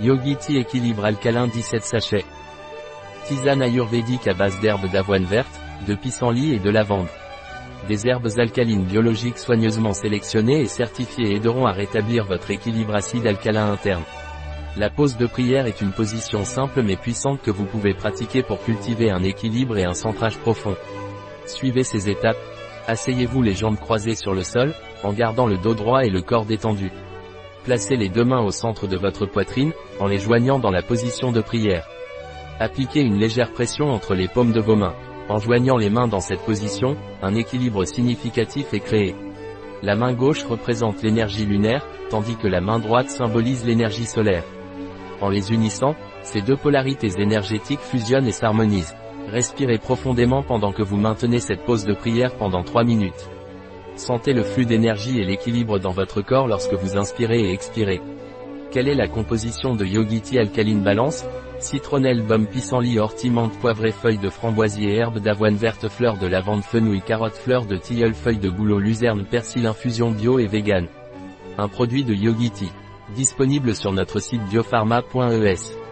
Yogi Tea équilibre alcalin 17 sachets. Tisane ayurvédique à base d'herbes d'avoine verte, de pissenlit et de lavande. Des herbes alcalines biologiques soigneusement sélectionnées et certifiées aideront à rétablir votre équilibre acide alcalin interne. La pause de prière est une position simple mais puissante que vous pouvez pratiquer pour cultiver un équilibre et un centrage profond. Suivez ces étapes. Asseyez-vous les jambes croisées sur le sol, en gardant le dos droit et le corps détendu. Placez les deux mains au centre de votre poitrine, en les joignant dans la position de prière. Appliquez une légère pression entre les paumes de vos mains. En joignant les mains dans cette position, un équilibre significatif est créé. La main gauche représente l'énergie lunaire, tandis que la main droite symbolise l'énergie solaire. En les unissant, ces deux polarités énergétiques fusionnent et s'harmonisent. Respirez profondément pendant que vous maintenez cette pause de prière pendant 3 minutes. Sentez le flux d'énergie et l'équilibre dans votre corps lorsque vous inspirez et expirez. Quelle est la composition de Yogiti Alkaline Balance Citronnelle, baume, pissenlit, ortie, menthe, poivrée, feuilles de framboisier, herbe d'avoine verte, fleurs de lavande, fenouil, carotte, fleurs de tilleul, feuilles de bouleau, luzerne, persil, infusion bio et vegan. Un produit de Yogiti. Disponible sur notre site biopharma.es.